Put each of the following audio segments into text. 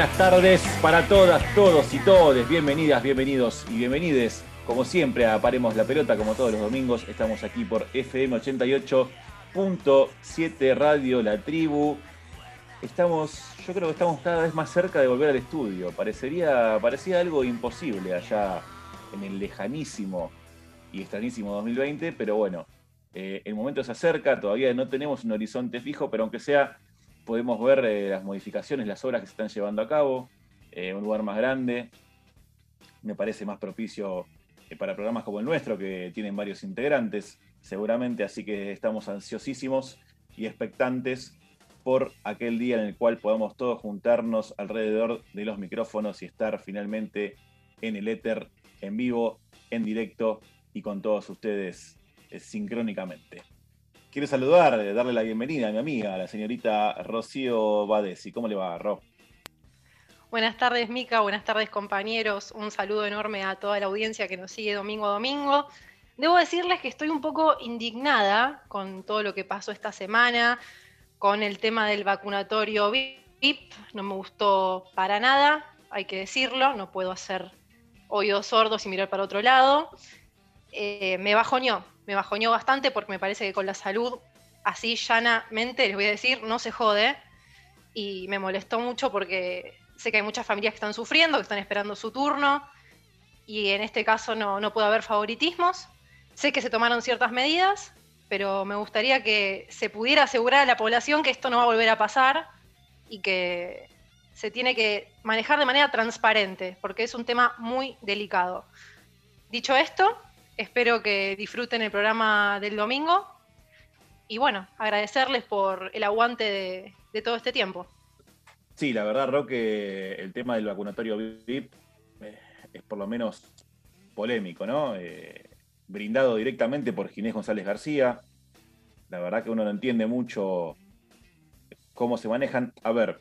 buenas tardes para todas, todos y todes. Bienvenidas, bienvenidos y bienvenides. Como siempre, a Paremos la Pelota, como todos los domingos. Estamos aquí por FM 88.7 Radio La Tribu. Estamos, yo creo que estamos cada vez más cerca de volver al estudio. Parecería, parecía algo imposible allá en el lejanísimo y extrañísimo 2020, pero bueno, eh, el momento se acerca, todavía no tenemos un horizonte fijo, pero aunque sea podemos ver eh, las modificaciones, las obras que se están llevando a cabo, eh, un lugar más grande, me parece más propicio eh, para programas como el nuestro, que tienen varios integrantes, seguramente, así que estamos ansiosísimos y expectantes por aquel día en el cual podamos todos juntarnos alrededor de los micrófonos y estar finalmente en el éter, en vivo, en directo y con todos ustedes sincrónicamente. Quiero saludar, eh, darle la bienvenida a mi amiga, la señorita Rocío Badesi. ¿Cómo le va, Ro? Buenas tardes, Mica. Buenas tardes, compañeros. Un saludo enorme a toda la audiencia que nos sigue domingo a domingo. Debo decirles que estoy un poco indignada con todo lo que pasó esta semana, con el tema del vacunatorio VIP. No me gustó para nada, hay que decirlo. No puedo hacer oídos sordos y mirar para otro lado. Eh, me bajoñó, me bajoñó bastante porque me parece que con la salud, así llanamente, les voy a decir, no se jode. Y me molestó mucho porque sé que hay muchas familias que están sufriendo, que están esperando su turno. Y en este caso no, no puede haber favoritismos. Sé que se tomaron ciertas medidas, pero me gustaría que se pudiera asegurar a la población que esto no va a volver a pasar y que se tiene que manejar de manera transparente, porque es un tema muy delicado. Dicho esto, Espero que disfruten el programa del domingo. Y bueno, agradecerles por el aguante de, todo este tiempo. Sí, la verdad, Roque, el tema del vacunatorio VIP eh, es por lo menos polémico, ¿no? Eh, brindado directamente por Ginés González García. La verdad que uno no entiende mucho cómo se manejan. A ver,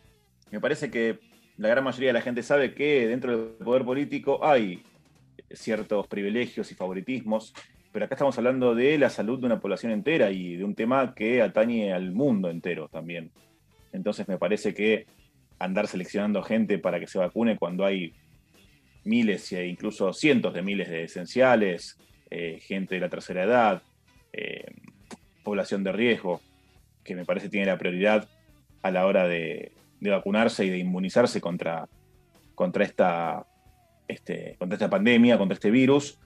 me parece que la gran mayoría de la gente sabe que dentro del poder político hay ciertos privilegios y favoritismos, pero acá estamos hablando de la salud de una población entera y de un tema que atañe al mundo entero también. Entonces me parece que andar seleccionando gente para que se vacune cuando hay miles e incluso cientos de miles de esenciales, eh, gente de la tercera edad, eh, población de riesgo, que me parece tiene la prioridad a la hora de, vacunarse y de inmunizarse contra, contra esta este, contra esta pandemia, contra este virus,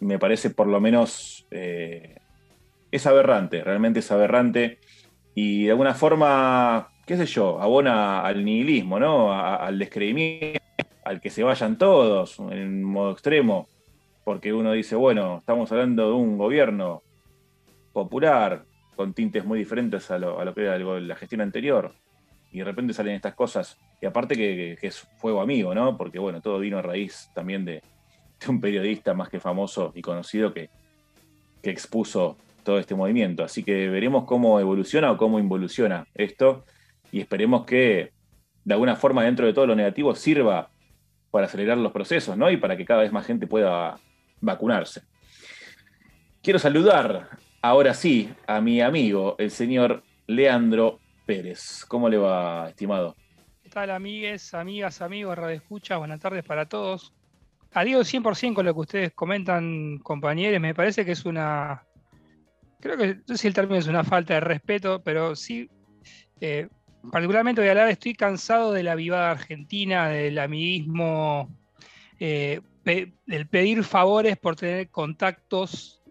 me parece por lo menos eh, es aberrante, realmente es aberrante. Y de alguna forma, qué sé yo, abona al nihilismo, ¿no? al descreimiento, al que se vayan todos en modo extremo, porque uno dice, bueno, estamos hablando de un gobierno popular con tintes muy diferentes a lo, a lo que era la gestión anterior y de repente salen estas cosas. Y aparte que, es fuego amigo, ¿no? Porque bueno, todo vino a raíz también de, un periodista más que famoso y conocido que, que, expuso todo este movimiento. Así que veremos cómo evoluciona o cómo involuciona esto y esperemos que de alguna forma dentro de todo lo negativo sirva para acelerar los procesos, ¿no? Y para que cada vez más gente pueda vacunarse. Quiero saludar ahora sí a mi amigo, el señor Leandro Pérez. ¿Cómo le va, estimado? ¿Qué tal, amigues, amigas, amigos, Radio Escucha? Buenas tardes para todos. Adiós 100% con lo que ustedes comentan, compañeros. Me parece que es una. Creo que no sé si el término es una falta de respeto, pero sí. Eh, particularmente voy a hablar, estoy cansado de la vivada argentina, del amiguismo, eh, del pedir favores por tener contactos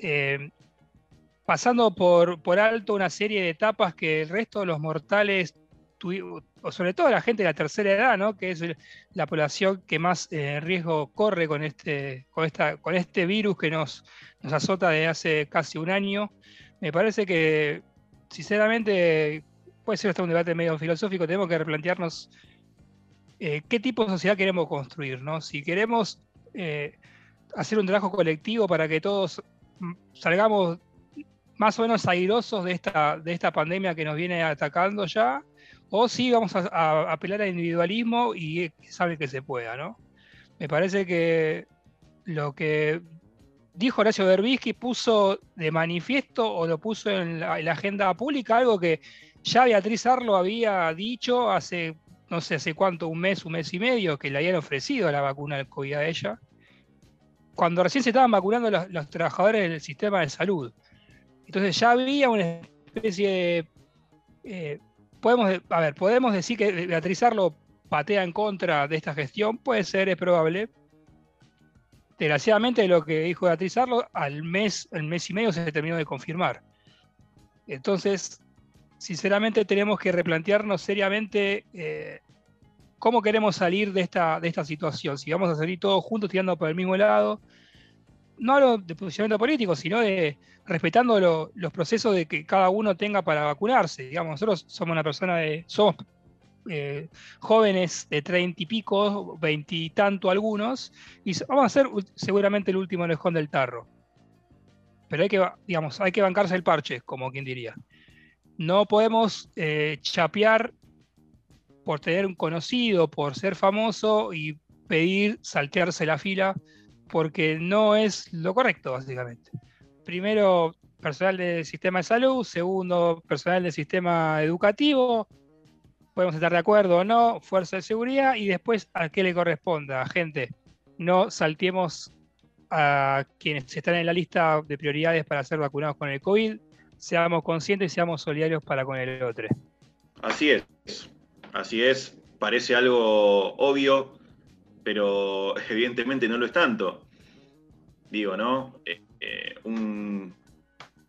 eh, pasando por, por alto una serie de etapas que el resto de los mortales, o sobre todo la gente de la tercera edad, ¿no? que es la población que más eh, riesgo corre con este, con, esta, con este virus que nos, nos azota desde hace casi un año, me parece que, sinceramente, puede ser hasta un debate medio filosófico, tenemos que replantearnos eh, qué tipo de sociedad queremos construir, ¿no? Si queremos eh, hacer un trabajo colectivo para que todos mm, salgamos más o menos airosos de esta, de esta pandemia que nos viene atacando ya, o si vamos a, apelar al individualismo y sabe que se pueda, ¿no? Me parece que lo que dijo Horacio Berbisky puso de manifiesto o lo puso en la, agenda pública, algo que ya Beatriz Arlo había dicho hace no sé hace cuánto, un mes, un mes y medio, que le habían ofrecido la vacuna del COVID a ella, cuando recién se estaban vacunando los, trabajadores del sistema de salud. Entonces ya había una especie de... Eh, podemos, a ver, podemos decir que Beatriz Arlo patea en contra de esta gestión, puede ser, es probable. Desgraciadamente lo que dijo Beatriz Arlo, al mes, el mes y medio se terminó de confirmar. Entonces, sinceramente tenemos que replantearnos seriamente eh, cómo queremos salir de esta, de esta situación. Si vamos a salir todos juntos tirando por el mismo lado, no hablo de posicionamiento político, sino de respetando los procesos de que cada uno tenga para vacunarse. Digamos, nosotros somos una persona de, somos eh, jóvenes de treinta y pico, veintitanto algunos, y vamos a ser seguramente el último lejón del tarro. Pero hay que, digamos, hay que bancarse el parche, como quien diría. No podemos eh, chapear por tener un conocido, por ser famoso y pedir saltearse la fila, porque no es lo correcto, básicamente. Primero, personal del sistema de salud, segundo, personal del sistema educativo, podemos estar de acuerdo o no, fuerza de seguridad, y después a qué le corresponda, gente. No saltemos a quienes están en la lista de prioridades para ser vacunados con el COVID, seamos conscientes y seamos solidarios para con el otro. Así es. Así es, parece algo obvio, pero evidentemente no lo es tanto. Digo, ¿no? Eh, eh, un,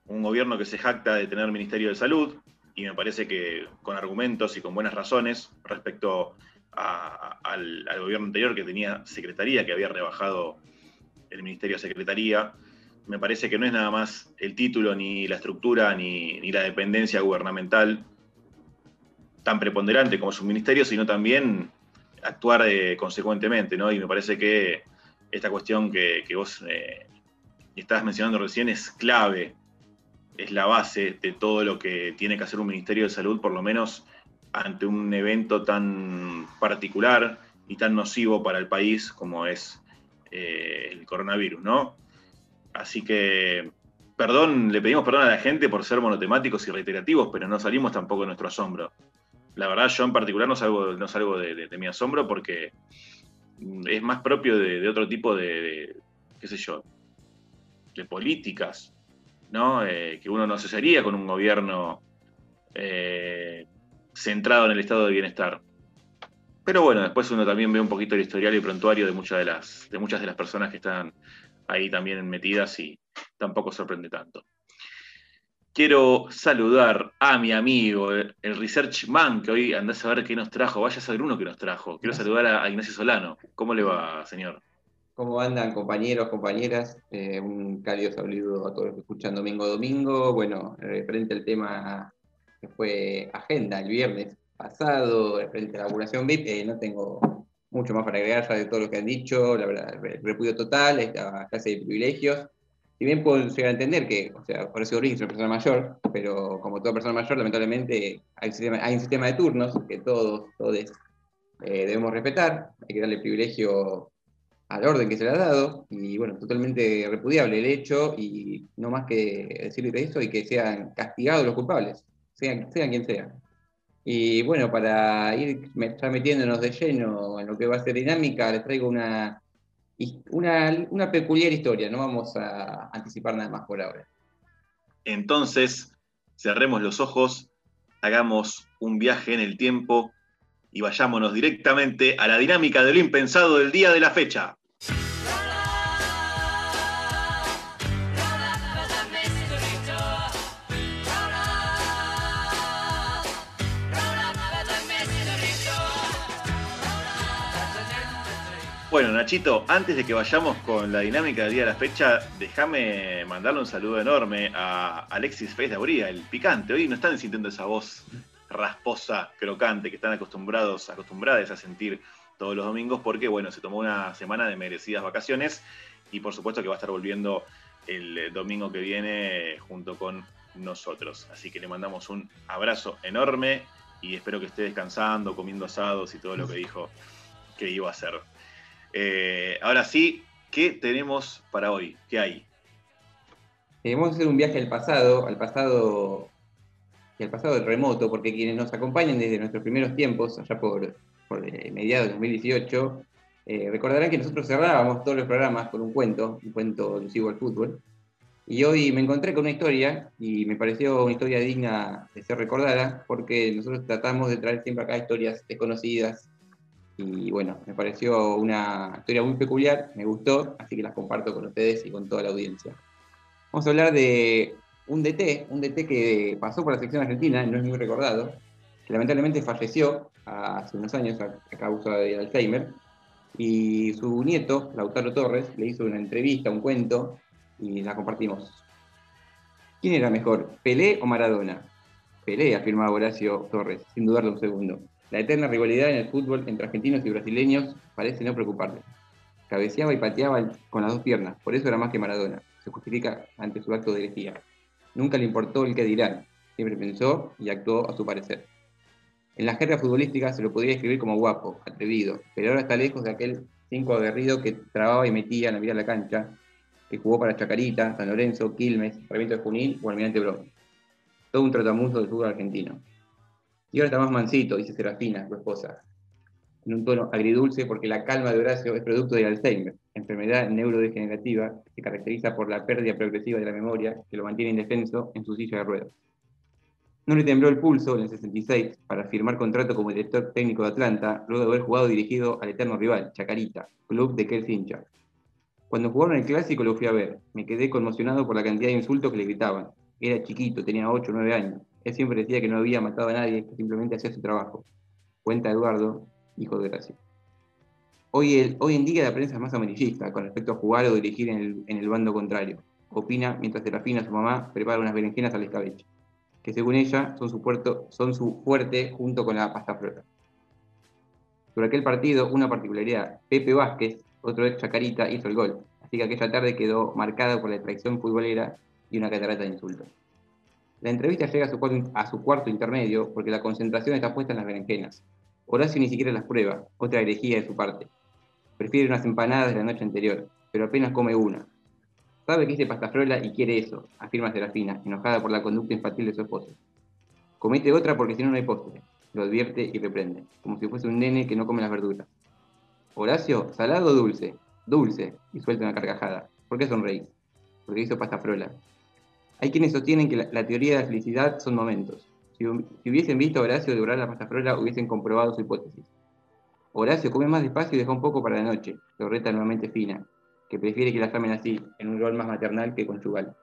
gobierno que se jacta de tener Ministerio de Salud, y me parece que con argumentos y con buenas razones respecto al, gobierno anterior que tenía Secretaría, que había rebajado el Ministerio de Secretaría, me parece que no es nada más el título, ni la estructura, ni, ni la dependencia gubernamental tan preponderante como su ministerio, sino también actuar eh, consecuentemente, ¿no? Y me parece que esta cuestión que, vos eh, estabas mencionando recién es clave, es la base de todo lo que tiene que hacer un Ministerio de Salud, por lo menos ante un evento tan particular y tan nocivo para el país como es eh, el coronavirus, ¿no? Así que, perdón, le pedimos perdón a la gente por ser monotemáticos y reiterativos, pero no salimos tampoco de nuestro asombro la verdad yo en particular no salgo, no salgo de, mi asombro porque es más propio de, otro tipo de, qué sé yo, de políticas, ¿no? Eh, que uno no se sería con un gobierno eh, centrado en el estado de bienestar. Pero bueno, después uno también ve un poquito el historial y prontuario de muchas de las, de muchas de las personas que están ahí también metidas y tampoco sorprende tanto. Quiero saludar a mi amigo, el Research Man, que hoy andás a ver qué nos trajo. Vaya a saber uno que nos trajo. Quiero saludar a, Ignacio Solano. ¿Cómo le va, señor? ¿Cómo andan, compañeros, compañeras? Eh, un cálido saludo a todos los que escuchan domingo a domingo. Bueno, referente al tema que fue agenda el viernes pasado, referente a la vacunación VIP, eh, no tengo mucho más para agregar ya de todo lo que han dicho. La verdad, repudio total, esta clase de privilegios si bien puedo llegar a entender que, o sea, por eso es una persona mayor, pero como toda persona mayor, lamentablemente hay un sistema, de turnos que todos, todos eh, debemos respetar, hay que darle privilegio al orden que se le ha dado, y bueno, totalmente repudiable el hecho, y no más que decirle eso, y que sean castigados los culpables, sean, sean quien sea. Y bueno, para ir metiéndonos de lleno en lo que va a ser dinámica, les traigo una, una, una peculiar historia, no vamos a anticipar nada más por ahora. Entonces, cerremos los ojos, hagamos un viaje en el tiempo y vayámonos directamente a la dinámica de lo impensado del día de la fecha. Bueno, Nachito, antes de que vayamos con la dinámica del día de la fecha, déjame mandarle un saludo enorme a Alexis Fez de Auría, el picante. Hoy no están sintiendo esa voz rasposa, crocante, que están acostumbrados, acostumbradas a sentir todos los domingos, porque bueno, se tomó una semana de merecidas vacaciones y por supuesto que va a estar volviendo el domingo que viene junto con nosotros. Así que le mandamos un abrazo enorme y espero que esté descansando, comiendo asados y todo lo que dijo que iba a hacer. Eh, ahora sí, ¿qué tenemos para hoy? ¿Qué hay? Queremos hacer un viaje al pasado, al pasado y al pasado remoto, porque quienes nos acompañan desde nuestros primeros tiempos, allá por por eh, mediados de 2018, eh, recordarán que nosotros cerrábamos todos los programas con un cuento, un cuento alusivo al fútbol. Y hoy me encontré con una historia y me pareció una historia digna de ser recordada porque nosotros tratamos de traer siempre acá historias desconocidas. Y bueno, me pareció una historia muy peculiar, me gustó, así que las comparto con ustedes y con toda la audiencia. Vamos a hablar de un DT, un DT que pasó por la sección argentina, no es muy recordado, que lamentablemente falleció hace unos años a, causa de Alzheimer, y su nieto, Lautaro Torres, le hizo una entrevista, un cuento, y la compartimos. ¿Quién era mejor, Pelé o Maradona? Pelé, afirmaba Horacio Torres, sin dudarlo un segundo. La eterna rivalidad en el fútbol entre argentinos y brasileños parece no preocuparle. Cabeceaba y pateaba con las dos piernas, por eso era más que Maradona. Se justifica ante su acto de herejía. Nunca le importó el que dirán, siempre pensó y actuó a su parecer. En la jerga futbolística se lo podría describir como guapo, atrevido, pero ahora está lejos de aquel cinco aguerrido que trababa y metía en la vida de la cancha, que jugó para Chacarita, San Lorenzo, Quilmes, Sarmiento de Junín o Almirante Brown. Todo un trotamundo del fútbol argentino. Y ahora está más mansito, dice Serafina, su esposa, en un tono agridulce porque la calma de Horacio es producto de Alzheimer, enfermedad neurodegenerativa que caracteriza por la pérdida progresiva de la memoria que lo mantiene indefenso en su silla de ruedas. No le tembló el pulso en el 66 para firmar contrato como director técnico de Atlanta, luego de haber jugado dirigido al eterno rival, Chacarita, club de Kel hincha. Cuando jugaron el clásico lo fui a ver. Me quedé conmocionado por la cantidad de insultos que le gritaban. Era chiquito, tenía 8 o 9 años. Él siempre decía que no había matado a nadie, que simplemente hacía su trabajo. Cuenta Eduardo, hijo de Gracia. Hoy, hoy en día la prensa es más amarillista con respecto a jugar o dirigir en el, en el bando contrario. Opina mientras Serafina, su mamá, prepara unas berenjenas al escabeche que según ella son su, puerto, son su fuerte junto con la pasta flota. Sobre aquel partido, una particularidad, Pepe Vázquez, otro ex Chacarita, hizo el gol, así que aquella tarde quedó marcada por la traición futbolera y una catarata de insultos. La entrevista llega a su, cuarto, a su cuarto intermedio porque la concentración está puesta en las berenjenas. Horacio ni siquiera las prueba, otra herejía de su parte. Prefiere unas empanadas de la noche anterior, pero apenas come una, Sabe que hice pastafrola y quiere eso, afirma Serafina, enojada por la conducta infantil de su esposo. Comete otra porque si no no hay postre, lo advierte y reprende, como si fuese un nene que no come las verduras. Horacio, ¿salado o dulce? Dulce, y suelta una carcajada. ¿Por qué sonreís? Porque hizo pastafrola. Hay quienes sostienen que la, teoría de la felicidad son momentos. Si, hubiesen visto a Horacio devorar la pastafrola, hubiesen comprobado su hipótesis. Horacio come más despacio y deja un poco para la noche, lo reta nuevamente fina, que prefiere que la llamen así, en un rol más maternal que conyugal.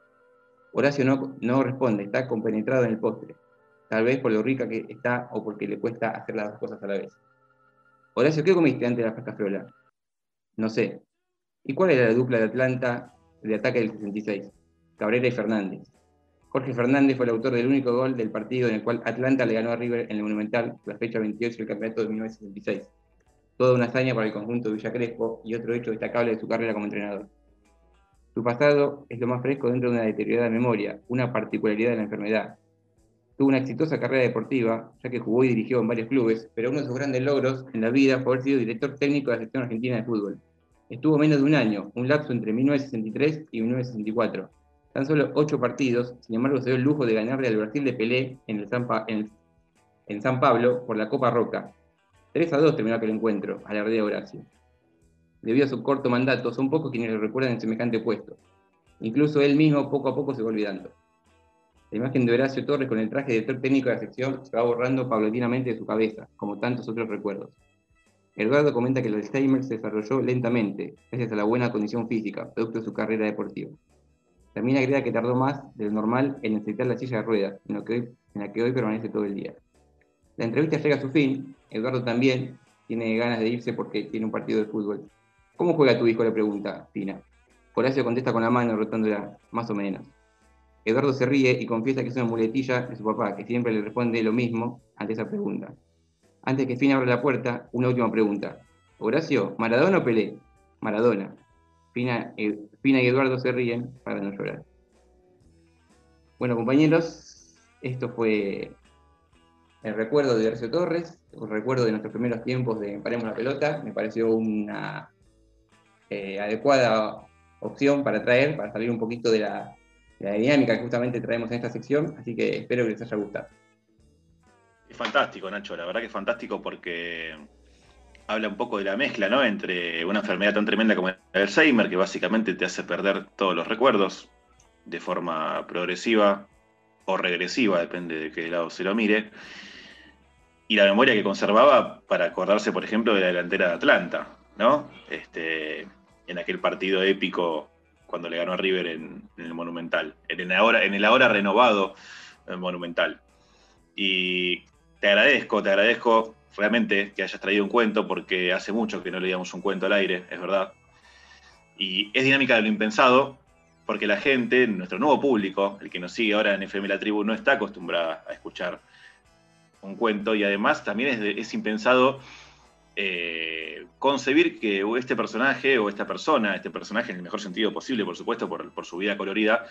Horacio no, no responde, está compenetrado en el postre, tal vez por lo rica que está o porque le cuesta hacer las dos cosas a la vez. Horacio, ¿qué comiste antes de la pasta frola? No sé. ¿Y cuál era la dupla de Atlanta de ataque del 66? Cabrera y Fernández. Jorge Fernández fue el autor del único gol del partido en el cual Atlanta le ganó a River en el Monumental, la fecha 28 del campeonato de 1966 toda una hazaña para el conjunto de Villa Crespo y otro hecho destacable de su carrera como entrenador. Su pasado es lo más fresco dentro de una deteriorada memoria, una particularidad de la enfermedad. Tuvo una exitosa carrera deportiva, ya que jugó y dirigió en varios clubes, pero uno de sus grandes logros en la vida fue haber sido director técnico de la selección argentina de fútbol. Estuvo menos de un año, un lapso entre 1963 y 1964. Tan solo ocho partidos, sin embargo se dio el lujo de ganarle al Brasil de Pelé en, San Pablo por la Copa Roca, 3 a 2 terminó aquel encuentro, a la de Horacio. Debido a su corto mandato, son pocos quienes lo recuerdan en semejante puesto. Incluso él mismo poco a poco se va olvidando. La imagen de Horacio Torres con el traje de director técnico de la sección se va borrando paulatinamente de su cabeza, como tantos otros recuerdos. Eduardo comenta que el Alzheimer se desarrolló lentamente, gracias a la buena condición física, producto de su carrera deportiva. También agrega que tardó más de lo normal en necesitar la silla de ruedas, en, en la que hoy permanece todo el día. La entrevista llega a su fin. Eduardo también tiene ganas de irse porque tiene un partido de fútbol. ¿Cómo juega tu hijo? Le pregunta Pina. Horacio contesta con la mano, rotándola, más o menos. Eduardo se ríe y confiesa que es una muletilla de su papá, que siempre le responde lo mismo ante esa pregunta. Antes que Fina abra la puerta, una última pregunta. Horacio, ¿Maradona o Pelé? Maradona. Fina, eh, y Eduardo se ríen para no llorar. Bueno, compañeros, esto fue el recuerdo de Horacio Torres, el recuerdo de nuestros primeros tiempos de Paremos la Pelota, me pareció una eh, adecuada opción para traer, para salir un poquito de la, dinámica que justamente traemos en esta sección, así que espero que les haya gustado. Es fantástico, Nacho, la verdad que es fantástico porque habla un poco de la mezcla, ¿no? Entre una enfermedad tan tremenda como el Alzheimer, que básicamente te hace perder todos los recuerdos de forma progresiva o regresiva, depende de qué lado se lo mire, y la memoria que conservaba para acordarse, por ejemplo, de la delantera de Atlanta, ¿no? Este, en aquel partido épico cuando le ganó a River en, el Monumental, en el, ahora, renovado eh, Monumental. Y te agradezco, te agradezco realmente que hayas traído un cuento, porque hace mucho que no leíamos un cuento al aire, es verdad. Y es dinámica de lo impensado, porque la gente, nuestro nuevo público, el que nos sigue ahora en FM La Tribu, no está acostumbrada a escuchar un cuento y además también es, impensado eh, concebir que este personaje o esta persona, este personaje en el mejor sentido posible, por supuesto, por, su vida colorida,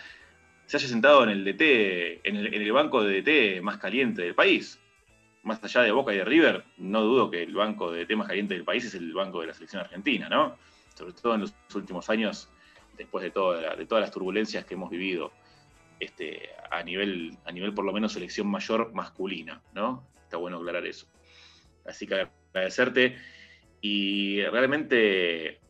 se haya sentado en el DT, en el banco de DT más caliente del país más allá de Boca y de River, no dudo que el banco de temas calientes del país es el banco de la selección argentina, ¿no? Sobre todo en los últimos años, después de, de todas las turbulencias que hemos vivido este, a, nivel, a nivel por lo menos selección mayor masculina, ¿no? Está bueno aclarar eso. Así que agradecerte y realmente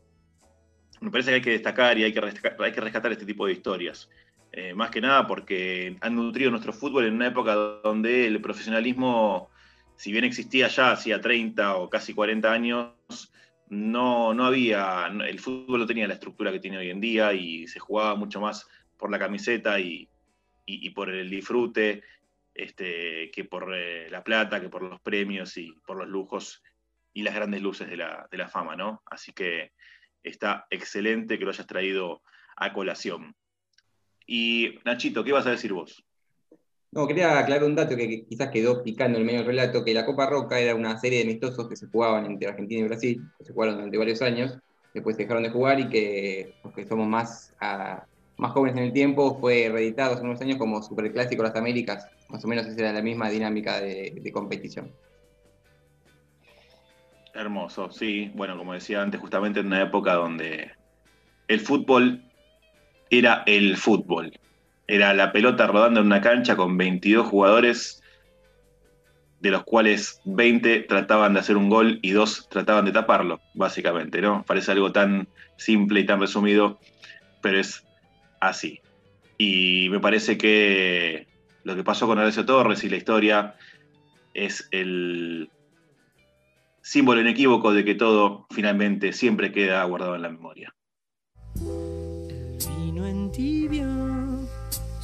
me parece que hay que destacar y hay que rescatar, hay que rescatar este tipo de historias. Eh, más que nada porque han nutrido nuestro fútbol en una época donde el profesionalismo si bien existía ya hacía 30 o casi 40 años, no, no había, el fútbol no tenía la estructura que tiene hoy en día y se jugaba mucho más por la camiseta y, por el disfrute este, que por eh, la plata, que por los premios y por los lujos y las grandes luces de la, de la fama, ¿no? Así que está excelente que lo hayas traído a colación. Y Nachito, ¿qué vas a decir vos? No, quería aclarar un dato que quizás quedó picando en el medio del relato, que la Copa Roca era una serie de amistosos que se jugaban entre Argentina y Brasil, que se jugaron durante varios años, después dejaron de jugar y que los que somos más, ah, más jóvenes en el tiempo fue reeditado hace unos años como Superclásico Las Américas, más o menos esa era la misma dinámica de, de competición. Hermoso, sí, bueno, como decía antes, justamente en una época donde el fútbol era el fútbol era la pelota rodando en una cancha con 22 jugadores, de los cuales 20 trataban de hacer un gol y dos trataban de taparlo, básicamente, ¿no? Parece algo tan simple y tan resumido, pero es así. Y me parece que lo que pasó con Horacio Torres y la historia es el símbolo inequívoco de que todo finalmente siempre queda guardado en la memoria. en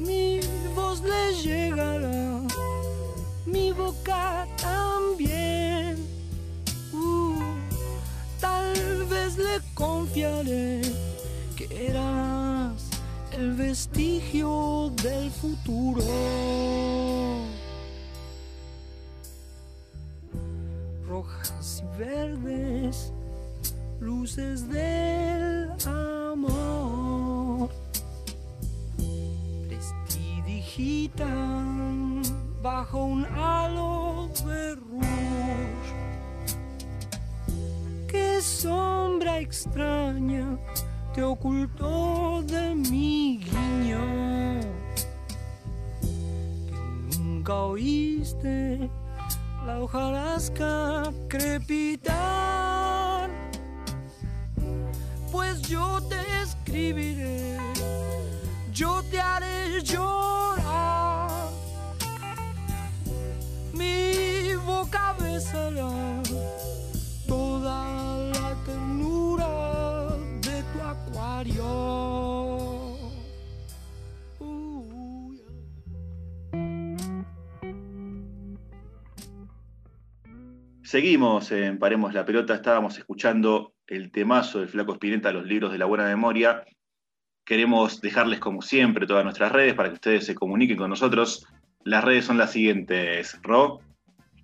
mi voz le llegará, mi boca también. Uh, tal vez le confiaré que eras el vestigio del futuro. Rojas y verdes, luces del amor bajo un halo de. Qué sombra extraña te ocultó de mi guiño. Que nunca oíste la hojarasca crepitar. Pues yo te escribiré, yo te haré yo toda la ternura de tu acuario. Seguimos en Paremos la Pelota, estábamos escuchando el temazo del Flaco Espineta, los libros de la buena memoria. Queremos dejarles, como siempre, todas nuestras redes para que ustedes se comuniquen con nosotros. Las redes son las siguientes, Ro.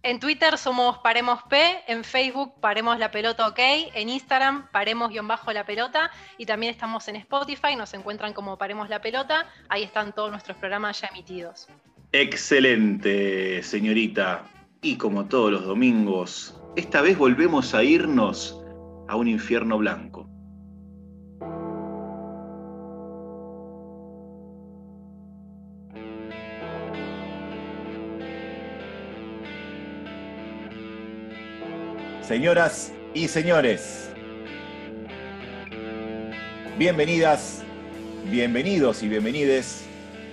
En Twitter somos Paremos P, en Facebook Paremos la Pelota OK, en Instagram Paremos-la Pelota y también estamos en Spotify, nos encuentran como Paremos la Pelota, ahí están todos nuestros programas ya emitidos. Excelente, señorita. Y como todos los domingos, esta vez volvemos a irnos a un infierno blanco. Señoras y señores, bienvenidas, bienvenidos y bienvenides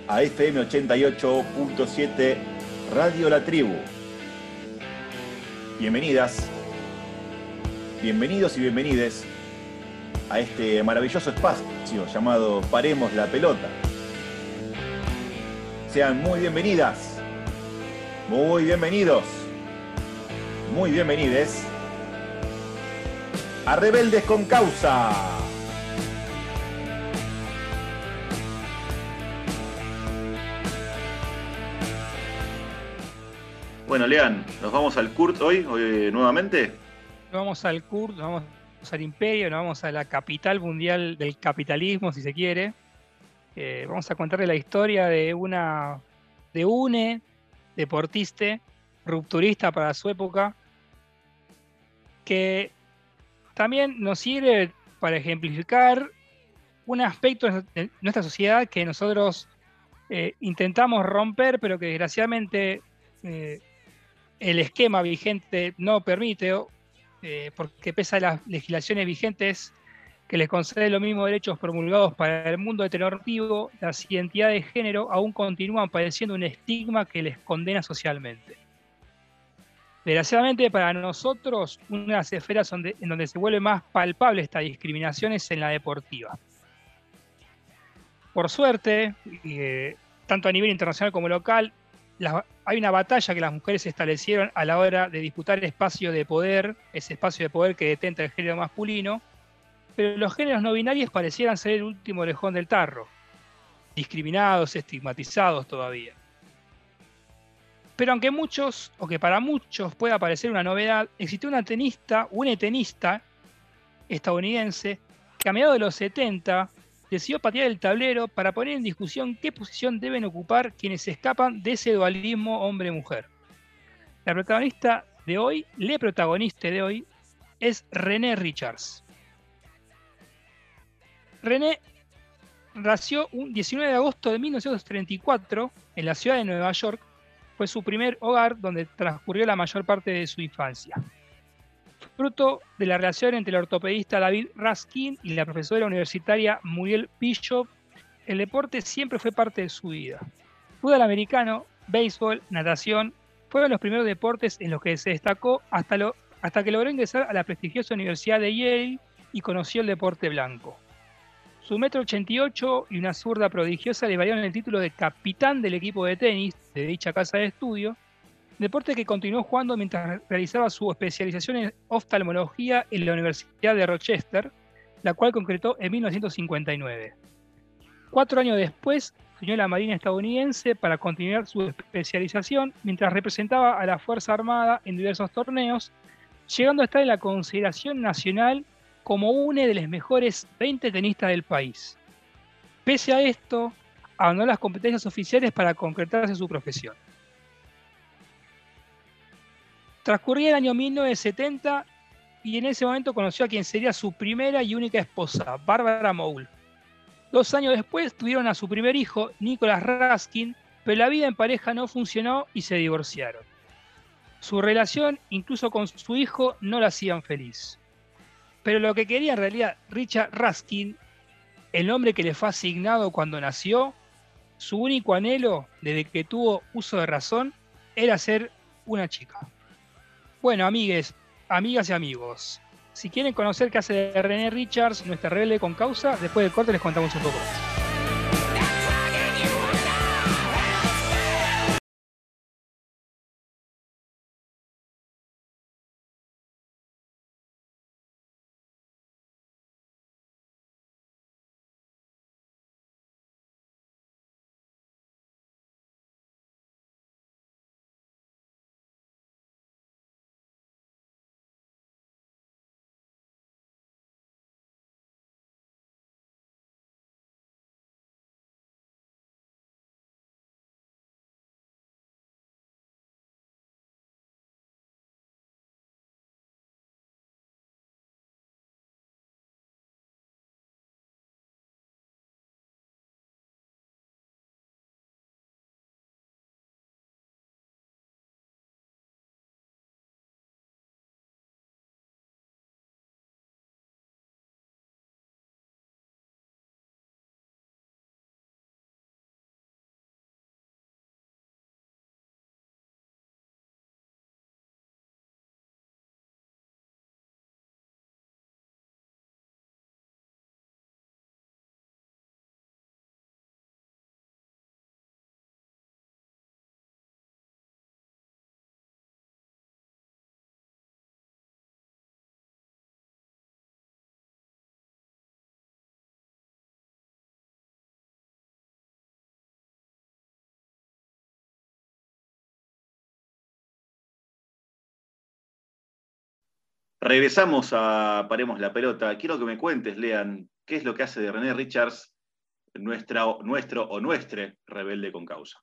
a FM 88.7 Radio La Tribu. Bienvenidas, bienvenidos y bienvenides a este maravilloso espacio llamado Paremos la Pelota. Sean muy bienvenidas, muy bienvenidos, muy bienvenides a Rebeldes con Causa. Bueno, Lean, ¿nos vamos al Kurt hoy, hoy nuevamente? Nos vamos al Kurt, nos vamos al Imperio, nos vamos a la capital mundial del capitalismo, si se quiere. Eh, vamos a contarle la historia de una de une deportista, rupturista para su época, que también nos sirve para ejemplificar un aspecto de nuestra sociedad que nosotros eh, intentamos romper, pero que desgraciadamente eh, el esquema vigente no permite, eh, porque pese a las legislaciones vigentes que les conceden los mismos derechos promulgados para el mundo heteronormativo, las identidades de género aún continúan padeciendo un estigma que les condena socialmente. Desgraciadamente para nosotros, una de las esferas en donde se vuelve más palpable esta discriminación es en la deportiva. Por suerte, eh, tanto a nivel internacional como local, hay una batalla que las mujeres establecieron a la hora de disputar el espacio de poder, ese espacio de poder que detenta el género masculino, pero los géneros no binarios parecieran ser el último lejón del tarro, discriminados, estigmatizados todavía. Pero aunque muchos, o que para muchos pueda parecer una novedad, existió una tenista, un tenista estadounidense que a mediados de los 70 decidió patear el tablero para poner en discusión qué posición deben ocupar quienes escapan de ese dualismo hombre-mujer. La protagonista de hoy, le protagonista de hoy, es René Richards. René nació un 19 de agosto de 1934 en la ciudad de Nueva York fue su primer hogar donde transcurrió la mayor parte de su infancia. Fruto de la relación entre el ortopedista David Raskin y la profesora universitaria Muriel Bishop, el deporte siempre fue parte de su vida. Fútbol americano, béisbol, natación, fueron los primeros deportes en los que se destacó hasta, hasta que logró ingresar a la prestigiosa Universidad de Yale y conoció el deporte blanco. Su metro 88 y una zurda prodigiosa le valieron el título de capitán del equipo de tenis de dicha casa de estudio, deporte que continuó jugando mientras realizaba su especialización en oftalmología en la Universidad de Rochester, la cual concretó en 1959. Cuatro años después, unió la Marina estadounidense para continuar su especialización mientras representaba a la Fuerza Armada en diversos torneos, llegando a estar en la consideración nacional como una de las mejores 20 tenistas del país. Pese a esto, abandonó las competencias oficiales para concretarse su profesión. Transcurría el año 1970 y en ese momento conoció a quien sería su primera y única esposa, Bárbara Moul. Dos años después tuvieron a su primer hijo, Nicolás Raskin, pero la vida en pareja no funcionó y se divorciaron. Su relación, incluso con su hijo, no la hacían feliz. Pero lo que quería en realidad Richard Raskin, el nombre que le fue asignado cuando nació, su único anhelo desde que tuvo uso de razón era ser una chica. Bueno, amigues, amigas y amigos, si quieren conocer qué hace René Richards, nuestra rebelde con causa, después del corte les contamos un poco más. Regresamos a Paremos la Pelota. Quiero que me cuentes, Lean, qué es lo que hace de René Richards nuestra, nuestro o nuestre rebelde con causa.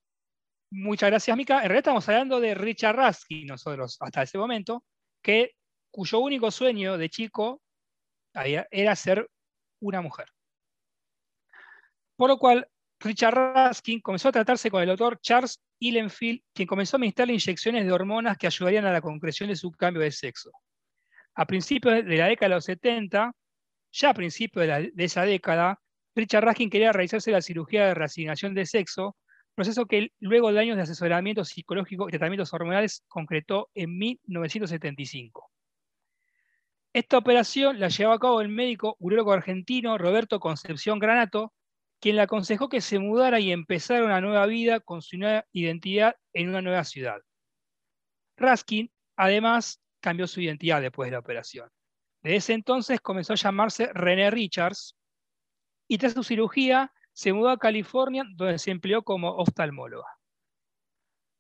Muchas gracias, Mica. En realidad estamos hablando de Richard Rasky, nosotros, hasta ese momento, que, cuyo único sueño de chico era ser una mujer. Por lo cual, Richard Raskin comenzó a tratarse con el doctor Charles Ilenfield, quien comenzó a administrarle inyecciones de hormonas que ayudarían a la concreción de su cambio de sexo. A principios de la década de los 70, ya a principios de, esa década, Richard Raskin quería realizarse la cirugía de reasignación de sexo, proceso que luego de años de asesoramiento psicológico y tratamientos hormonales concretó en 1975. Esta operación la llevó a cabo el médico urólogo argentino Roberto Concepción Granato, quien le aconsejó que se mudara y empezara una nueva vida con su nueva identidad en una nueva ciudad. Raskin, además, cambió su identidad después de la operación. Desde ese entonces comenzó a llamarse René Richards y tras su cirugía se mudó a California donde se empleó como oftalmóloga.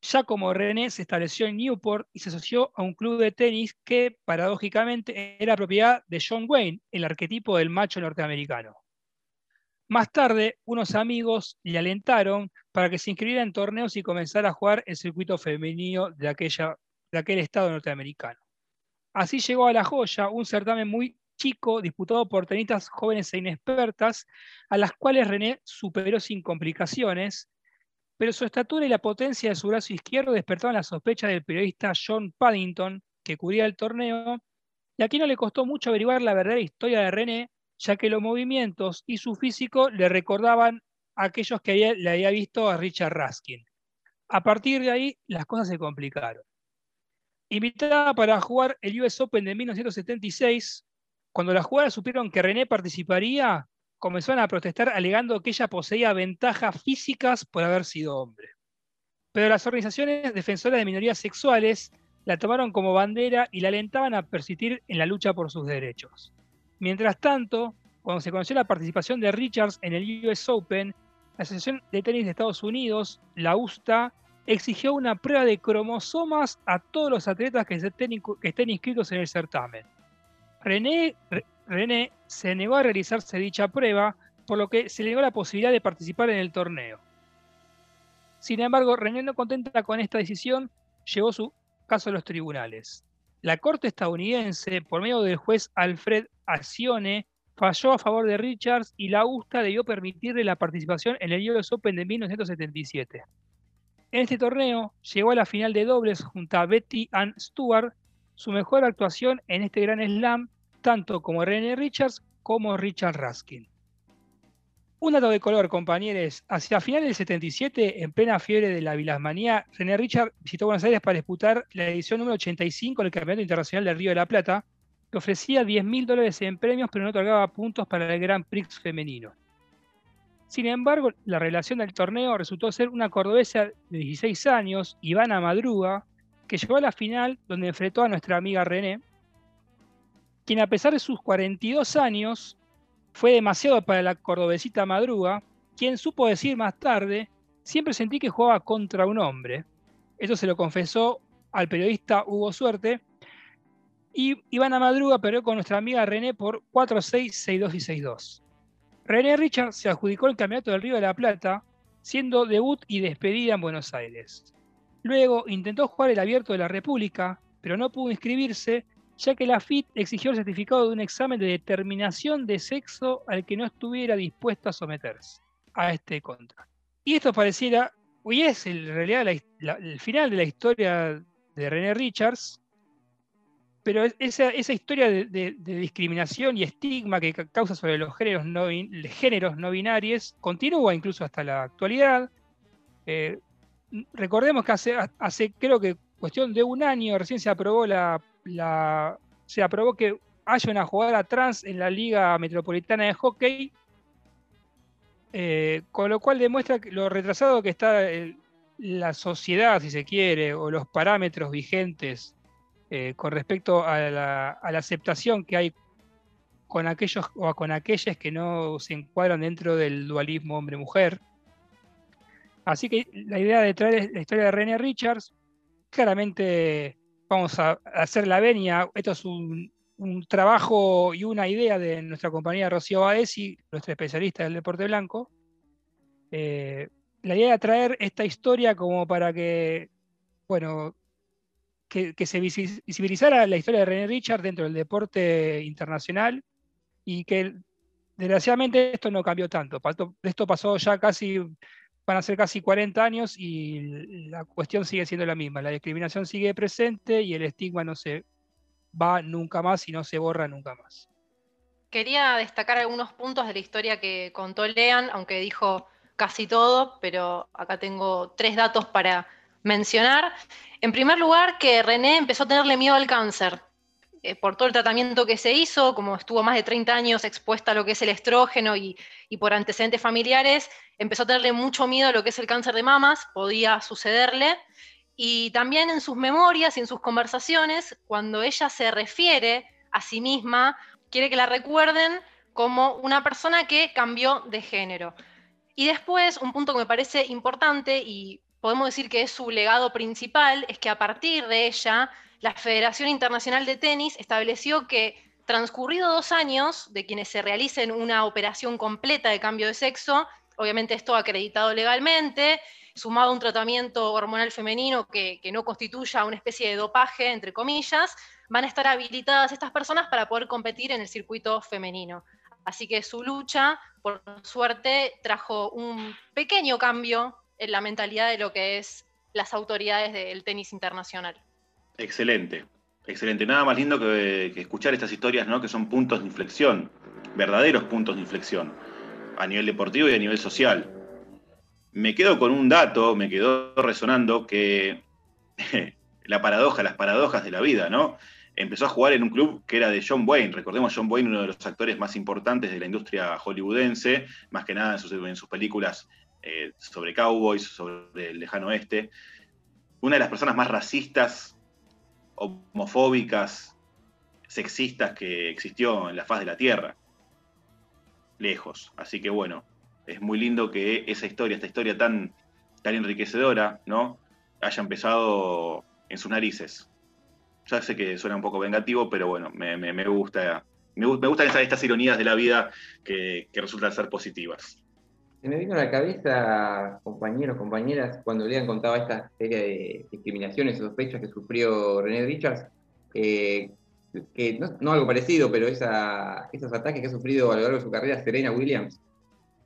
Ya como René se estableció en Newport y se asoció a un club de tenis que, paradójicamente, era propiedad de John Wayne, el arquetipo del macho norteamericano. Más tarde, unos amigos le alentaron para que se inscribiera en torneos y comenzara a jugar el circuito femenino de, aquella, de aquel estado norteamericano. Así llegó a La Joya, un certamen muy chico disputado por tenistas jóvenes e inexpertas, a las cuales René superó sin complicaciones, pero su estatura y la potencia de su brazo izquierdo despertaban la sospecha del periodista John Paddington, que cubría el torneo, y aquí no le costó mucho averiguar la verdadera historia de René, ya que los movimientos y su físico le recordaban a aquellos que le había visto a Richard Raskin. A partir de ahí, las cosas se complicaron. Invitada para jugar el US Open de 1976, cuando las jugadoras supieron que René participaría, comenzaron a protestar alegando que ella poseía ventajas físicas por haber sido hombre. Pero las organizaciones defensoras de minorías sexuales la tomaron como bandera y la alentaban a persistir en la lucha por sus derechos. Mientras tanto, cuando se conoció la participación de Richards en el US Open, la Asociación de Tenis de Estados Unidos, la USTA, exigió una prueba de cromosomas a todos los atletas que, estén inscritos en el certamen. René, René se negó a realizarse dicha prueba, por lo que se le negó la posibilidad de participar en el torneo. Sin embargo, René no contenta con esta decisión, llevó su caso a los tribunales. La Corte estadounidense, por medio del juez Alfred Acione, falló a favor de Richards y la USTA debió permitirle la participación en el US Open de 1977. En este torneo llegó a la final de dobles junto a Betty Ann Stewart, su mejor actuación en este gran slam, tanto como René Richards como Richard Raskin. Un dato de color, compañeros. Hacia finales del 77, en plena fiebre de la vilasmanía, René Richard visitó Buenos Aires para disputar la edición número 85 del Campeonato Internacional del Río de la Plata, que ofrecía 10 mil dólares en premios, pero no otorgaba puntos para el Grand Prix femenino. Sin embargo, la relación del torneo resultó ser una cordobesa de 16 años, Ivana Madruga, que llegó a la final donde enfrentó a nuestra amiga René, quien a pesar de sus 42 años fue demasiado para la cordobesita Madruga, quien supo decir más tarde, siempre sentí que jugaba contra un hombre. Eso se lo confesó al periodista Hugo Suerte. Y Ivana Madruga perdió con nuestra amiga René por 4-6, 6-2 y 6-2. René Richard se adjudicó el campeonato del Río de la Plata, siendo debut y despedida en Buenos Aires. Luego intentó jugar el Abierto de la República, pero no pudo inscribirse ya que la FIT exigió el certificado de un examen de determinación de sexo al que no estuviera dispuesto a someterse a este contrato. Y esto pareciera, hoy es en realidad el final de la historia de René Richards, pero esa, historia de, discriminación y estigma que causa sobre los géneros no, binarios continúa incluso hasta la actualidad. Eh, recordemos que hace, creo que cuestión de un año recién se aprobó la se aprobó que haya una jugada trans en la Liga Metropolitana de Hockey, eh, con lo cual demuestra lo retrasado que está la sociedad, si se quiere, o los parámetros vigentes eh, con respecto a la, aceptación que hay con aquellos o con aquellas que no se encuadran dentro del dualismo hombre-mujer. Así que la idea de traer la historia de René Richards claramente vamos a hacer la venia. Esto es un, trabajo y una idea de nuestra compañía Rocío Badesi, nuestra especialista del deporte blanco. Eh, la idea de traer esta historia como para que, bueno, que, se visibilizara la historia de René Richard dentro del deporte internacional y que desgraciadamente esto no cambió tanto. Esto pasó ya casi, van a ser casi 40 años y la cuestión sigue siendo la misma. La discriminación sigue presente y el estigma no se va nunca más y no se borra nunca más. Quería destacar algunos puntos de la historia que contó Lean, aunque dijo casi todo, pero acá tengo tres datos para mencionar. En primer lugar, que René empezó a tenerle miedo al cáncer. Eh, por todo el tratamiento que se hizo, como estuvo más de 30 años expuesta a lo que es el estrógeno y, y, por antecedentes familiares, empezó a tenerle mucho miedo a lo que es el cáncer de mamas, podía sucederle. Y también en sus memorias y en sus conversaciones, cuando ella se refiere a sí misma, quiere que la recuerden como una persona que cambió de género. Y después, un punto que me parece importante y podemos decir que es su legado principal, es que a partir de ella, la Federación Internacional de Tenis estableció que transcurrido dos años de quienes se realicen una operación completa de cambio de sexo, obviamente esto acreditado legalmente, sumado a un tratamiento hormonal femenino que, que, no constituya una especie de dopaje, entre comillas, van a estar habilitadas estas personas para poder competir en el circuito femenino. Así que su lucha, por suerte, trajo un pequeño cambio en la mentalidad de lo que es las autoridades del tenis internacional. Excelente, excelente. Nada más lindo que, escuchar estas historias, ¿no? Que son puntos de inflexión, verdaderos puntos de inflexión, a nivel deportivo y a nivel social. Me quedo con un dato, me quedó resonando que la paradoja, las paradojas de la vida, ¿no? empezó a jugar en un club que era de John Wayne. Recordemos, John Wayne, uno de los actores más importantes de la industria hollywoodense, más que nada en sus, películas eh, sobre cowboys, sobre el lejano oeste. Una de las personas más racistas, homofóbicas, sexistas que existió en la faz de la Tierra. Lejos. Así que bueno, es muy lindo que esa historia, esta historia tan, tan enriquecedora, ¿no? haya empezado en sus narices, ya sé que suena un poco vengativo, pero bueno, me, gusta. Me, gustan estas ironías de la vida que, resultan ser positivas. Se me vino a la cabeza, compañeros, compañeras, cuando le han contado esta serie de discriminaciones o sospechas que sufrió René Richards, eh, que no, algo parecido, pero esa, esos ataques que ha sufrido a lo largo de su carrera Serena Williams,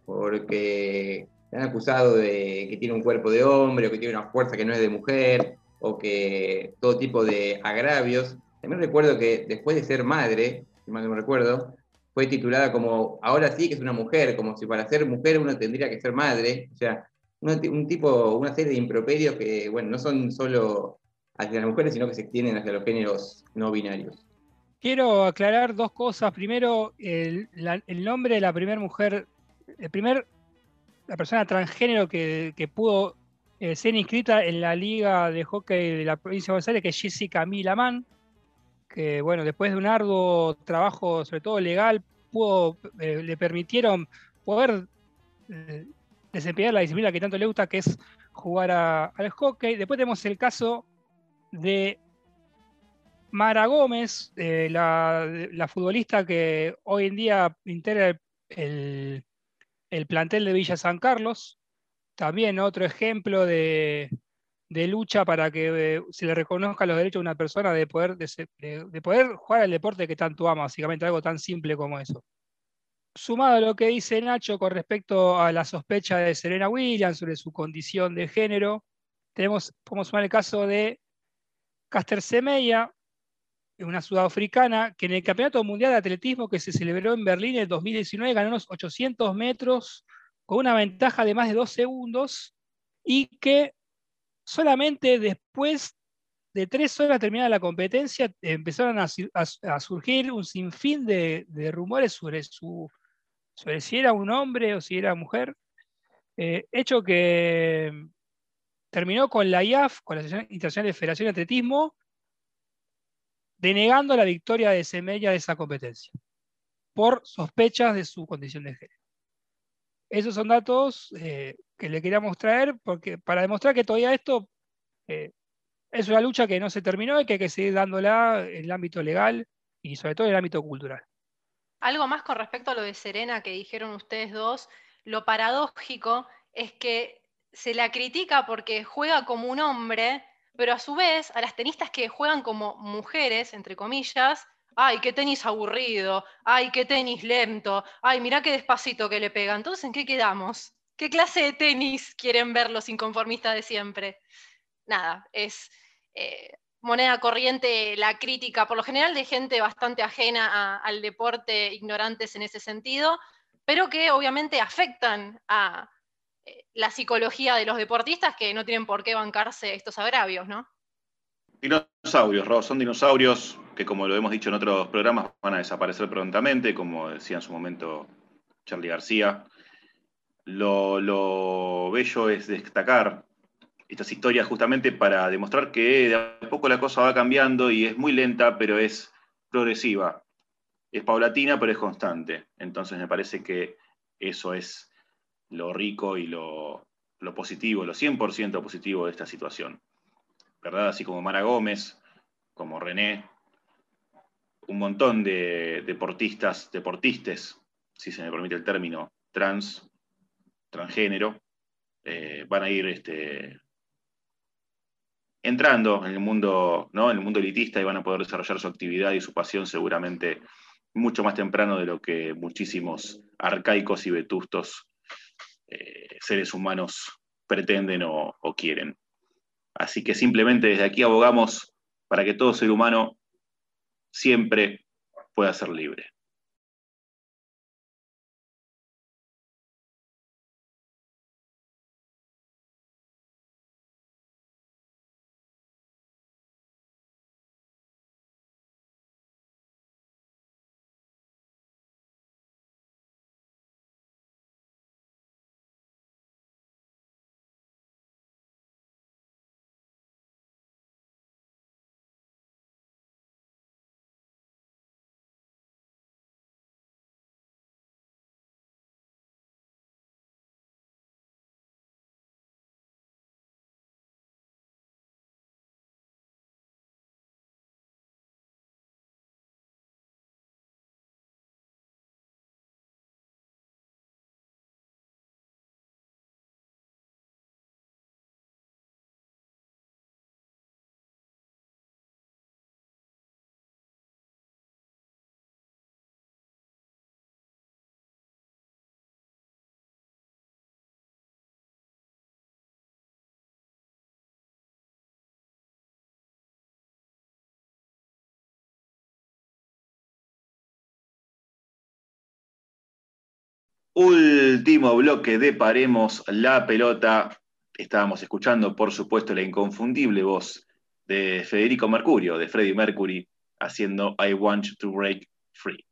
porque se han acusado de que tiene un cuerpo de hombre o que tiene una fuerza que no es de mujer, o que todo tipo de agravios. También recuerdo que después de ser madre, si mal no me recuerdo, fue titulada como ahora sí que es una mujer, como si para ser mujer uno tendría que ser madre. O sea, un, tipo, una serie de improperios que, bueno, no son solo hacia las mujeres, sino que se extienden hacia los géneros no binarios. Quiero aclarar dos cosas. Primero, el, nombre de la primera mujer, el primer, la persona transgénero que, pudo eh, ser inscrita en la Liga de Hockey de la provincia de Buenos Aires, que es Jessica Milaman, que bueno, después de un arduo trabajo, sobre todo legal, pudo, eh, le permitieron poder eh, desempeñar la disciplina que tanto le gusta, que es jugar al hockey. Después tenemos el caso de Mara Gómez, la, futbolista que hoy en día integra el plantel de Villa San Carlos, también otro ejemplo de, lucha para que eh, se le reconozca los derechos de una persona de poder, de, poder jugar al deporte que tanto ama, básicamente algo tan simple como eso. Sumado a lo que dice Nacho con respecto a la sospecha de Serena Williams sobre su condición de género, tenemos, podemos sumar el caso de Caster Semeya, una sudafricana, que en el Campeonato Mundial de Atletismo que se celebró en Berlín en 2019 ganó unos 800 metros con una ventaja de más de dos segundos y que solamente después de tres horas terminada la competencia empezaron a, surgir un sinfín de, rumores sobre, si era un hombre o si era mujer, eh, hecho que terminó con la IAF, con la Asociación Internacional de Federación de Atletismo, denegando la victoria de Semella de esa competencia por sospechas de su condición de género. Esos son datos eh, que le queríamos traer porque, para demostrar que todavía esto eh, es una lucha que no se terminó y que hay que seguir dándola en el ámbito legal y sobre todo en el ámbito cultural. Algo más con respecto a lo de Serena que dijeron ustedes dos, lo paradójico es que se la critica porque juega como un hombre, pero a su vez a las tenistas que juegan como mujeres, entre comillas, ay, qué tenis aburrido, ay, qué tenis lento, ay, mirá qué despacito que le pega. Entonces, ¿en qué quedamos? ¿Qué clase de tenis quieren ver los inconformistas de siempre? Nada, es eh, moneda corriente la crítica, por lo general de gente bastante ajena al deporte, ignorantes en ese sentido, pero que obviamente afectan a eh, la psicología de los deportistas que no tienen por qué bancarse estos agravios, ¿no? Dinosaurios, Rob, son dinosaurios que como lo hemos dicho en otros programas van a desaparecer prontamente, como decía en su momento Charlie García. Lo, bello es destacar estas historias justamente para demostrar que de a poco la cosa va cambiando y es muy lenta, pero es progresiva. Es paulatina, pero es constante. Entonces me parece que eso es lo rico y lo, lo positivo, lo 100% positivo de esta situación. ¿Verdad? Así como Mara Gómez, como René, un montón de deportistas, deportistas, si se me permite el término, trans, transgénero, eh, van a ir este, entrando en el mundo, ¿no? en el mundo elitista y van a poder desarrollar su actividad y su pasión seguramente mucho más temprano de lo que muchísimos arcaicos y vetustos eh, seres humanos pretenden o quieren. Así que simplemente desde aquí abogamos para que todo ser humano siempre pueda ser libre. Último bloque de Paremos la pelota. Estábamos escuchando, por supuesto, la inconfundible voz de Federico Mercurio, de Freddie Mercury, haciendo I Want to Break Free.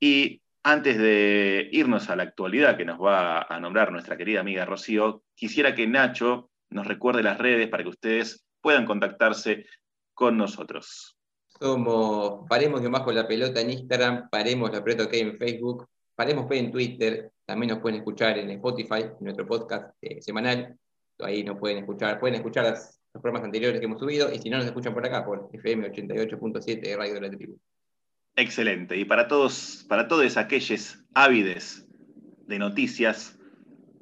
Y antes de irnos a la actualidad que nos va a nombrar nuestra querida amiga Rocío, quisiera que Nacho nos recuerde las redes para que ustedes puedan contactarse con nosotros. Somos Paremos de Bajo la Pelota en Instagram, Paremos la Pelota OK en Facebook, Paremos P en Twitter, también nos pueden escuchar en Spotify, en nuestro podcast eh, semanal. Ahí nos pueden escuchar, pueden escuchar los programas anteriores que hemos subido y si no nos escuchan por acá, por FM 88.7 de Radio de la Tribu. Excelente. Y para todos, para todos aquellos ávides de noticias,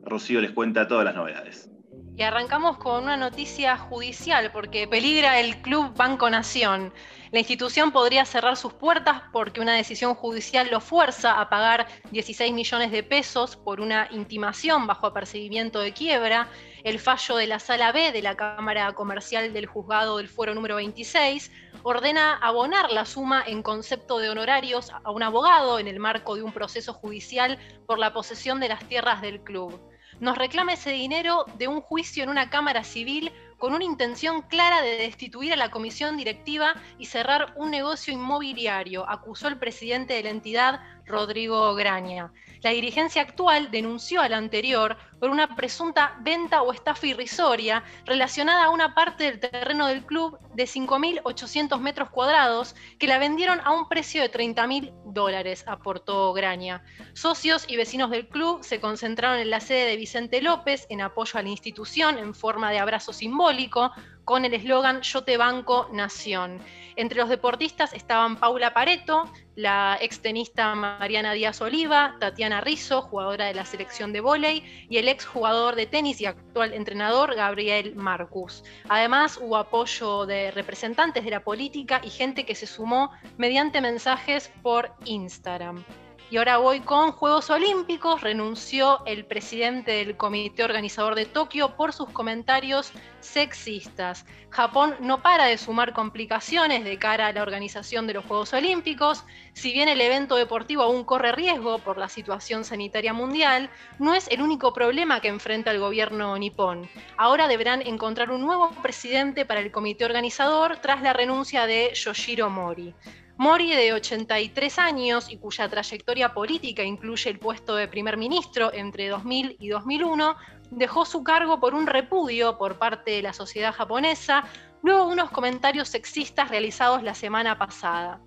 Rocío les cuenta todas las novedades. Y arrancamos con una noticia judicial, porque peligra el Club Banco Nación. La institución podría cerrar sus puertas porque una decisión judicial lo fuerza a pagar 16 millones de pesos por una intimación bajo apercibimiento de quiebra. El fallo de la Sala B de la Cámara Comercial del Juzgado del Fuero número 26 ordena abonar la suma en concepto de honorarios a un abogado en el marco de un proceso judicial por la posesión de las tierras del club. Nos reclama ese dinero de un juicio en una Cámara Civil con una intención clara de destituir a la comisión directiva y cerrar un negocio inmobiliario, acusó el presidente de la entidad, Rodrigo Graña. La dirigencia actual denunció a la anterior por una presunta venta o estafa irrisoria relacionada a una parte del terreno del club de 5.800 metros cuadrados que la vendieron a un precio de 30.000 dólares, aportó Graña. Socios y vecinos del club se concentraron en la sede de Vicente López en apoyo a la institución en forma de abrazo simbólico con el eslogan Yo te banco, nación. Entre los deportistas estaban Paula Pareto, la extenista Mariana Díaz Oliva, Tatiana Rizzo, jugadora de la selección de vóley, y el exjugador de tenis y actual entrenador Gabriel Marcus. Además, hubo apoyo de representantes de la política y gente que se sumó mediante mensajes por Instagram. Y ahora voy con Juegos Olímpicos. Renunció el presidente del comité organizador de Tokio por sus comentarios sexistas. Japón no para de sumar complicaciones de cara a la organización de los Juegos Olímpicos. Si bien el evento deportivo aún corre riesgo por la situación sanitaria mundial, no es el único problema que enfrenta el gobierno nipón. Ahora deberán encontrar un nuevo presidente para el comité organizador tras la renuncia de Yoshiro Mori. Mori, de 83 años y cuya trayectoria política incluye el puesto de primer ministro entre 2000 y 2001, dejó su cargo por un repudio por parte de la sociedad japonesa luego de unos comentarios sexistas realizados la semana pasada.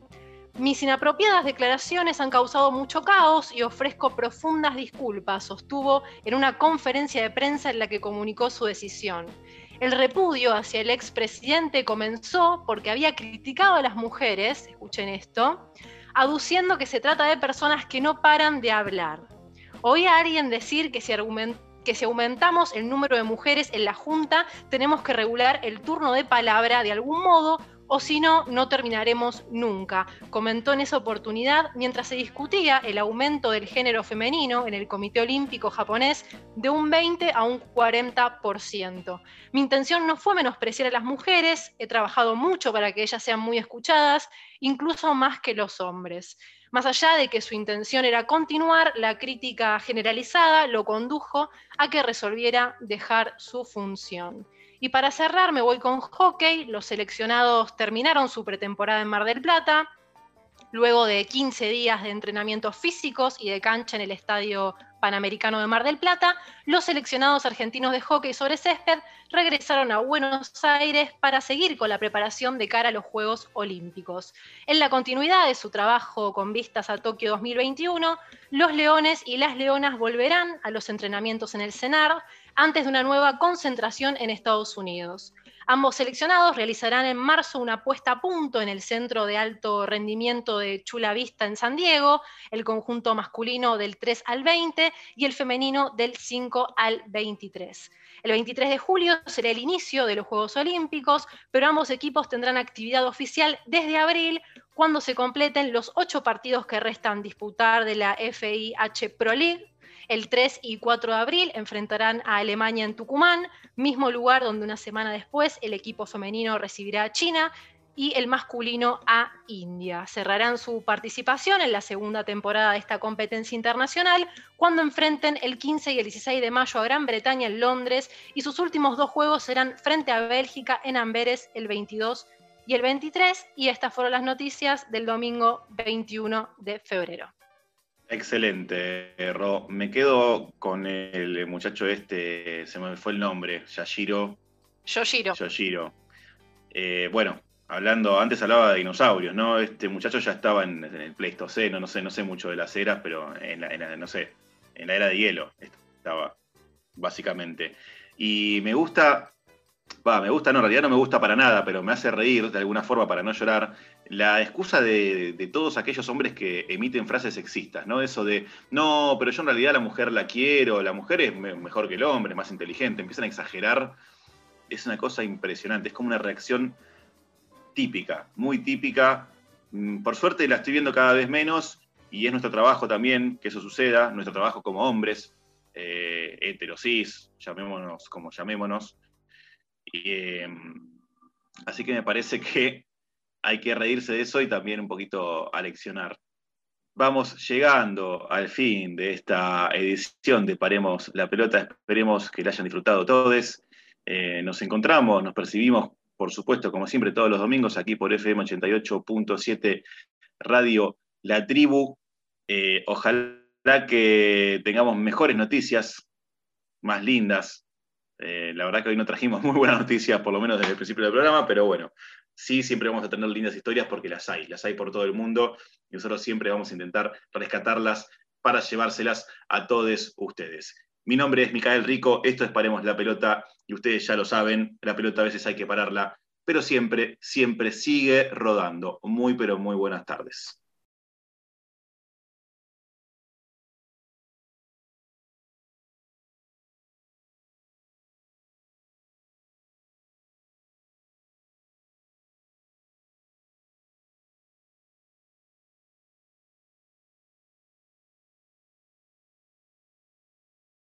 Mis inapropiadas declaraciones han causado mucho caos y ofrezco profundas disculpas, sostuvo en una conferencia de prensa en la que comunicó su decisión. El repudio hacia el expresidente comenzó porque había criticado a las mujeres, escuchen esto, aduciendo que se trata de personas que no paran de hablar. Oí a alguien decir que si, que si aumentamos el número de mujeres en la Junta, tenemos que regular el turno de palabra de algún modo o si no, no terminaremos nunca, comentó en esa oportunidad mientras se discutía el aumento del género femenino en el Comité Olímpico japonés de un 20 a un 40%. Mi intención no fue menospreciar a las mujeres, he trabajado mucho para que ellas sean muy escuchadas, incluso más que los hombres. Más allá de que su intención era continuar, la crítica generalizada lo condujo a que resolviera dejar su función. Y para cerrar me voy con hockey. Los seleccionados terminaron su pretemporada en Mar del Plata. Luego de 15 días de entrenamientos físicos y de cancha en el Estadio Panamericano de Mar del Plata, los seleccionados argentinos de hockey sobre césped regresaron a Buenos Aires para seguir con la preparación de cara a los Juegos Olímpicos. En la continuidad de su trabajo con vistas a Tokio 2021, los leones y las leonas volverán a los entrenamientos en el CENAR, antes de una nueva concentración en Estados Unidos. Ambos seleccionados realizarán en marzo una puesta a punto en el Centro de Alto Rendimiento de Chula Vista en San Diego, el conjunto masculino del 3 al 20 y el femenino del 5 al 23. El 23 de julio será el inicio de los Juegos Olímpicos, pero ambos equipos tendrán actividad oficial desde abril, cuando se completen los ocho partidos que restan disputar de la FIH Pro League el 3 y 4 de abril enfrentarán a Alemania en Tucumán, mismo lugar donde una semana después el equipo femenino recibirá a China y el masculino a India. Cerrarán su participación en la segunda temporada de esta competencia internacional cuando enfrenten el 15 y el 16 de mayo a Gran Bretaña en Londres y sus últimos dos juegos serán frente a Bélgica en Amberes el 22 y el 23 y estas fueron las noticias del domingo 21 de febrero. Excelente, Ro. Me quedo con el muchacho este, se me fue el nombre, Yashiro. Yoshiro. Yoshiro. Eh, bueno, hablando, antes hablaba de dinosaurios, ¿no? Este muchacho ya estaba en, el Pleistoceno, no sé, no sé mucho de las eras, pero en la, no sé, en la era de hielo estaba, básicamente. Y me gusta va, me gusta, no, en realidad no me gusta para nada, pero me hace reír de alguna forma para no llorar, la excusa de, todos aquellos hombres que emiten frases sexistas, ¿no? Eso de, no, pero yo en realidad la mujer la quiero, la mujer es mejor que el hombre, más inteligente, empiezan a exagerar, es una cosa impresionante, es como una reacción típica, muy típica. Mm, por suerte la estoy viendo cada vez menos y es nuestro trabajo también que eso suceda, nuestro trabajo como hombres, eh, heterosis, llamémonos como llamémonos, Em, así que me parece que hay que reírse de eso y también un poquito aleccionar. Vamos llegando al fin de esta edición de Paremos la Pelota. Esperemos que la hayan disfrutado todos. Eh, nos encontramos, nos percibimos, por supuesto, como siempre, todos los domingos aquí por FM 88.7 Radio La Tribu. Eh, ojalá que tengamos mejores noticias, más lindas, eh, la verdad que hoy no trajimos muy buenas noticias, por lo menos desde el principio del programa, pero bueno, sí, siempre vamos a tener lindas historias porque las hay, las hay por todo el mundo y nosotros siempre vamos a intentar rescatarlas para llevárselas a todos ustedes. Mi nombre es Micael Rico, esto es Paremos la Pelota y ustedes ya lo saben, la pelota a veces hay que pararla, pero siempre, siempre sigue rodando. Muy, pero muy buenas tardes.